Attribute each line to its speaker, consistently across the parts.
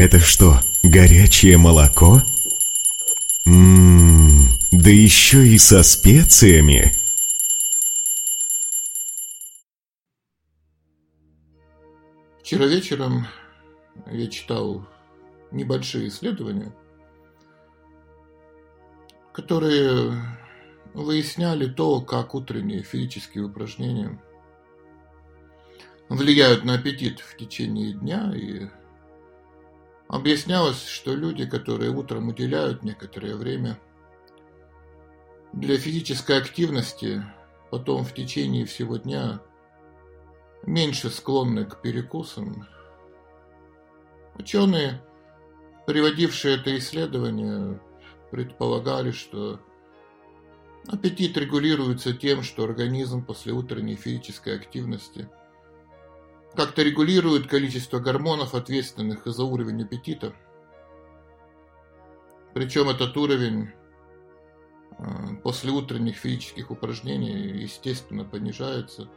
Speaker 1: Это что, горячее молоко? Ммм, да еще и со специями.
Speaker 2: Вчера вечером я читал небольшие исследования, которые выясняли то, как утренние физические упражнения влияют на аппетит в течение дня и объяснялось, что люди, которые утром уделяют некоторое время для физической активности, потом в течение всего дня меньше склонны к перекусам. Ученые, приводившие это исследование, предполагали, что аппетит регулируется тем, что организм после утренней физической активности как-то регулирует количество гормонов, ответственных за уровень аппетита. Причем этот уровень а, после утренних физических упражнений, естественно, понижается,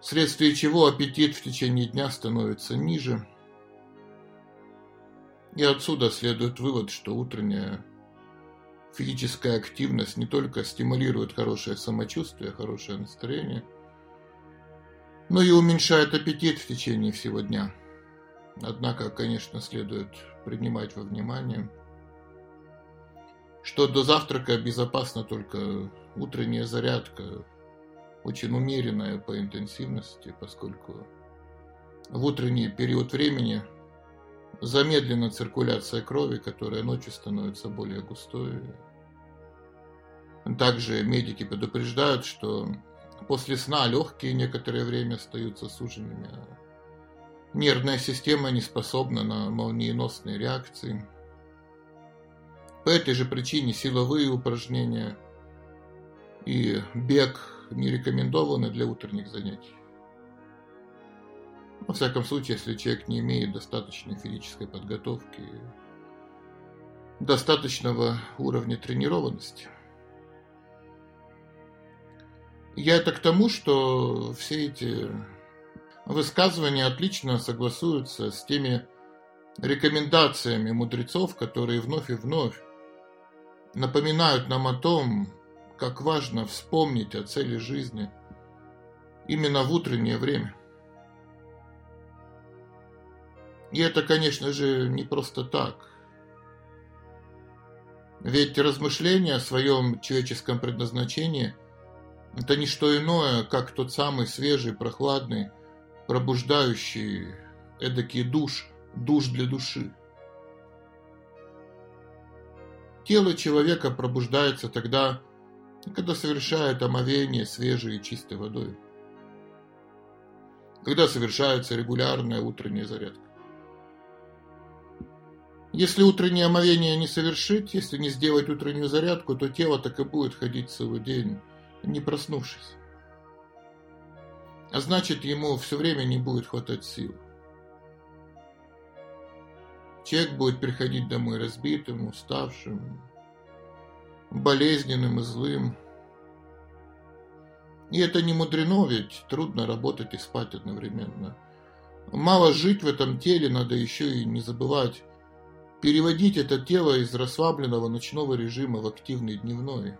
Speaker 2: вследствие чего аппетит в течение дня становится ниже. И отсюда следует вывод, что утренняя физическая активность не только стимулирует хорошее самочувствие, хорошее настроение, но и уменьшает аппетит в течение всего дня. Однако, конечно, следует принимать во внимание, что до завтрака безопасна только утренняя зарядка, очень умеренная по интенсивности, поскольку в утренний период времени замедлена циркуляция крови, которая ночью становится более густой. Также медики предупреждают, что после сна легкие некоторое время остаются суженными. Нервная система не способна на молниеносные реакции. По этой же причине силовые упражнения и бег не рекомендованы для утренних занятий. Во всяком случае, если человек не имеет достаточной физической подготовки, достаточного уровня тренированности. Я это к тому, что все эти высказывания отлично согласуются с теми рекомендациями мудрецов, которые вновь и вновь напоминают нам о том, как важно вспомнить о цели жизни именно в утреннее время – И это, конечно же, не просто так. Ведь размышления о своем человеческом предназначении – это не что иное, как тот самый свежий, прохладный, пробуждающий эдакий душ, душ для души. Тело человека пробуждается тогда, когда совершает омовение свежей и чистой водой, когда совершается регулярная утренняя зарядка. Если утреннее омовение не совершить, если не сделать утреннюю зарядку, то тело так и будет ходить целый день, не проснувшись. А значит, ему все время не будет хватать сил. Человек будет приходить домой разбитым, уставшим, болезненным и злым. И это не мудрено, ведь трудно работать и спать одновременно. Мало жить в этом теле, надо еще и не забывать переводить это тело из расслабленного ночного режима в активный дневной.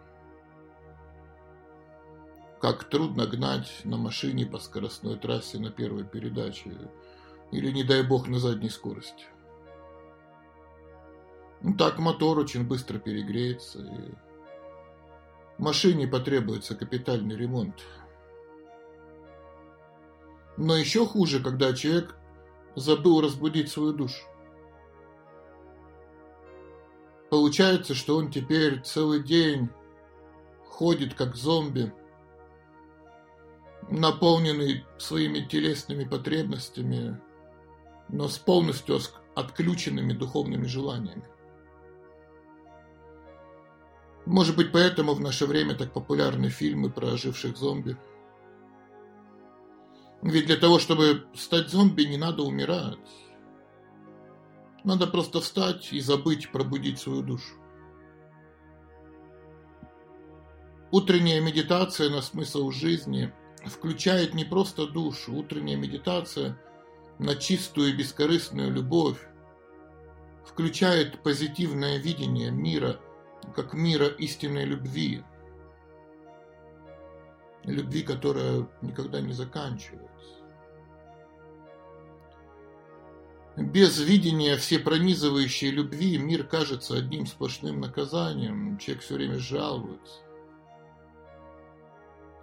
Speaker 2: Как трудно гнать на машине по скоростной трассе на первой передаче или, не дай бог, на задней скорости. Ну, так мотор очень быстро перегреется, и машине потребуется капитальный ремонт. Но еще хуже, когда человек забыл разбудить свою душу. Получается, что он теперь целый день ходит как зомби, наполненный своими телесными потребностями, но с полностью отключенными духовными желаниями. Может быть, поэтому в наше время так популярны фильмы про оживших зомби. Ведь для того, чтобы стать зомби, не надо умирать. Надо просто встать и забыть пробудить свою душу. Утренняя медитация на смысл жизни включает не просто душу. Утренняя медитация на чистую и бескорыстную любовь включает позитивное видение мира как мира истинной любви. Любви, которая никогда не заканчивается. Без видения всепронизывающей любви мир кажется одним сплошным наказанием. Человек все время жалуется.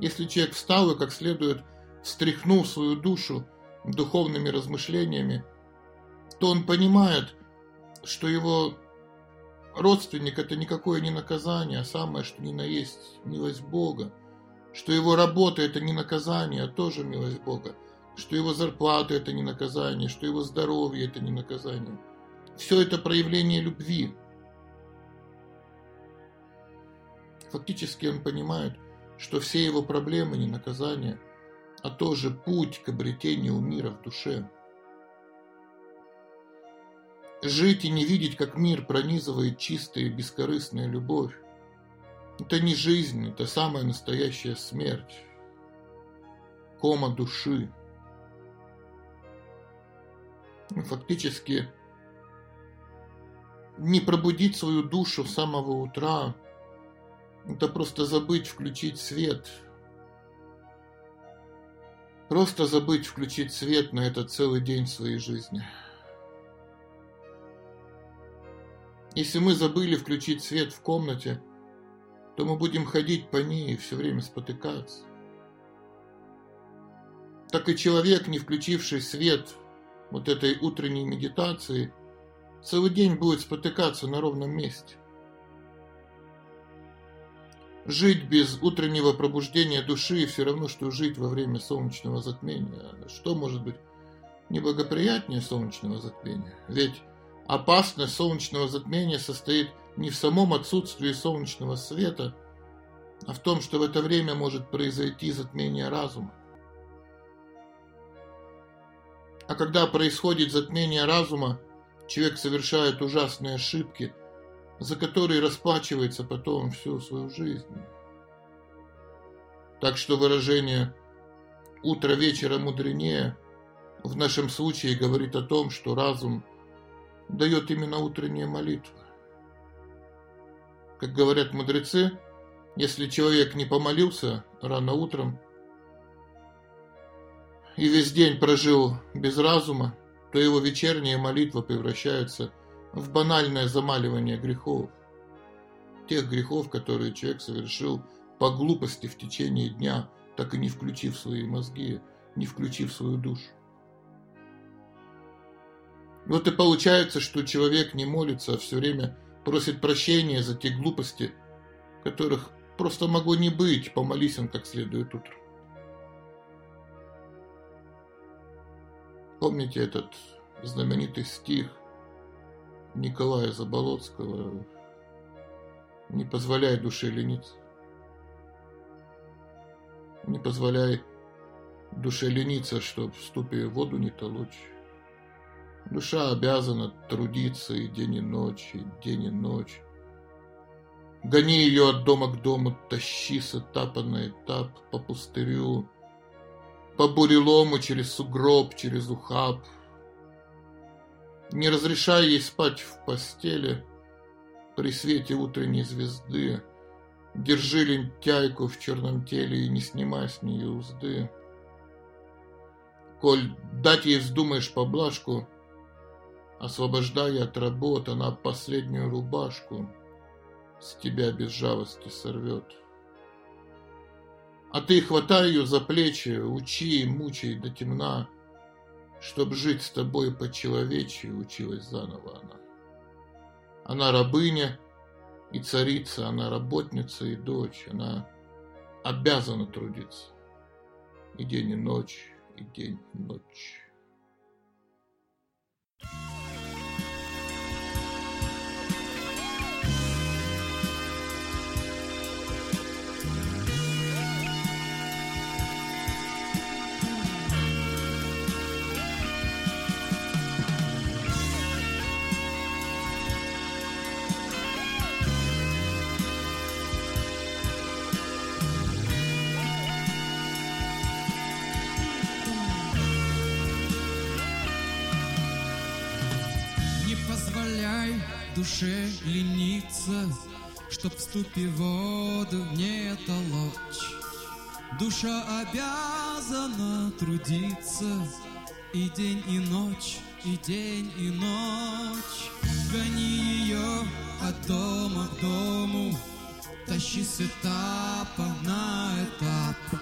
Speaker 2: Если человек встал и как следует встряхнул свою душу духовными размышлениями, то он понимает, что его родственник – это никакое не наказание, а самое, что ни на есть милость Бога, что его работа – это не наказание, а тоже милость Бога, что его зарплата – это не наказание, что его здоровье – это не наказание. Все это проявление любви. Фактически он понимает, что все его проблемы не наказание, а тоже путь к обретению мира в душе. Жить и не видеть, как мир пронизывает чистая и бескорыстная любовь. Это не жизнь, это самая настоящая смерть. Кома души. Фактически, не пробудить свою душу с самого утра, это просто забыть включить свет. Просто забыть включить свет на этот целый день своей жизни. Если мы забыли включить свет в комнате, то мы будем ходить по ней и все время спотыкаться. Так и человек, не включивший свет вот этой утренней медитации, целый день будет спотыкаться на ровном месте. Жить без утреннего пробуждения души все равно, что жить во время солнечного затмения. Что может быть неблагоприятнее солнечного затмения? Ведь Опасность солнечного затмения состоит не в самом отсутствии солнечного света, а в том, что в это время может произойти затмение разума. А когда происходит затмение разума, человек совершает ужасные ошибки, за которые расплачивается потом всю свою жизнь. Так что выражение «утро вечера мудренее» в нашем случае говорит о том, что разум дает именно утренняя молитва. Как говорят мудрецы, если человек не помолился рано утром и весь день прожил без разума, то его вечерняя молитва превращается в банальное замаливание грехов. Тех грехов, которые человек совершил по глупости в течение дня, так и не включив свои мозги, не включив свою душу. Вот и получается, что человек не молится, а все время просит прощения за те глупости, которых просто могло не быть, помолись он как следует утром. Помните этот знаменитый стих Николая Заболоцкого «Не позволяй душе лениться». Не позволяй душе лениться, чтоб в ступе воду не толочь. Душа обязана трудиться и день и ночь, и день и ночь. Гони ее от дома к дому, тащи с этапа на этап по пустырю, по бурелому через сугроб, через ухаб. Не разрешай ей спать в постели при свете утренней звезды. Держи лентяйку в черном теле и не снимай с нее узды. Коль дать ей вздумаешь поблажку — освобождая от работ, она последнюю рубашку с тебя без жалости сорвет. А ты хватай ее за плечи, учи и мучай до темна, Чтоб жить с тобой по-человечьи, училась заново она. Она рабыня и царица, она работница и дочь, она обязана трудиться. И день и ночь, и день и ночь.
Speaker 3: Душе лениться, Чтоб в ступе воду не толочь. Душа обязана трудиться И день, и ночь, и день, и ночь. Гони ее от дома к дому, Тащи с этапа на этап.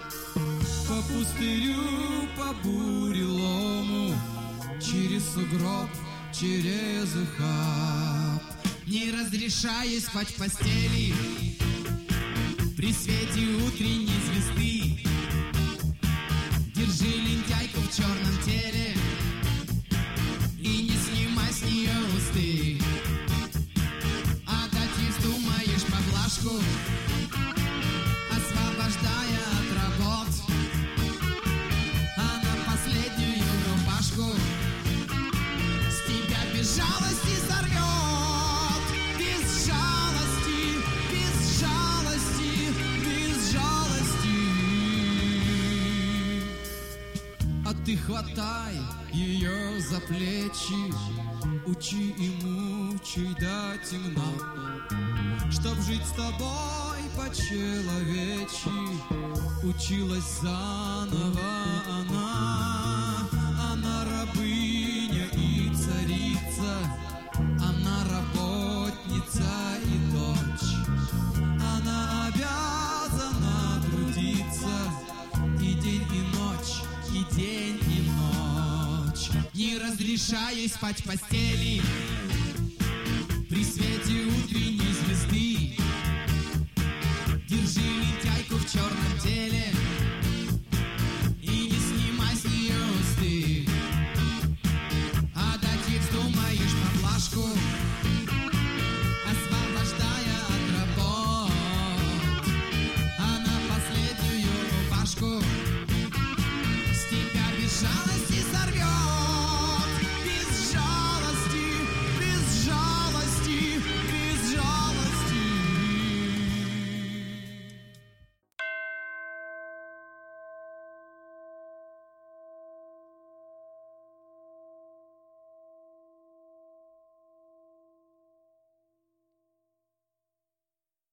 Speaker 3: По пустырю, по бурелому, Через сугроб, через ухаб. Не разрешая спать в постели. При свете утренней звезды. Держи лентяйку в черном теле. И не снимай с нее усты А дать думаешь поблажку Освобождая от работ. А последнюю рубашку С тебя без жалости сорвет хватай ее за плечи. Учи и мучай до темна Чтоб жить с тобой по-человечи Училась заново и день, и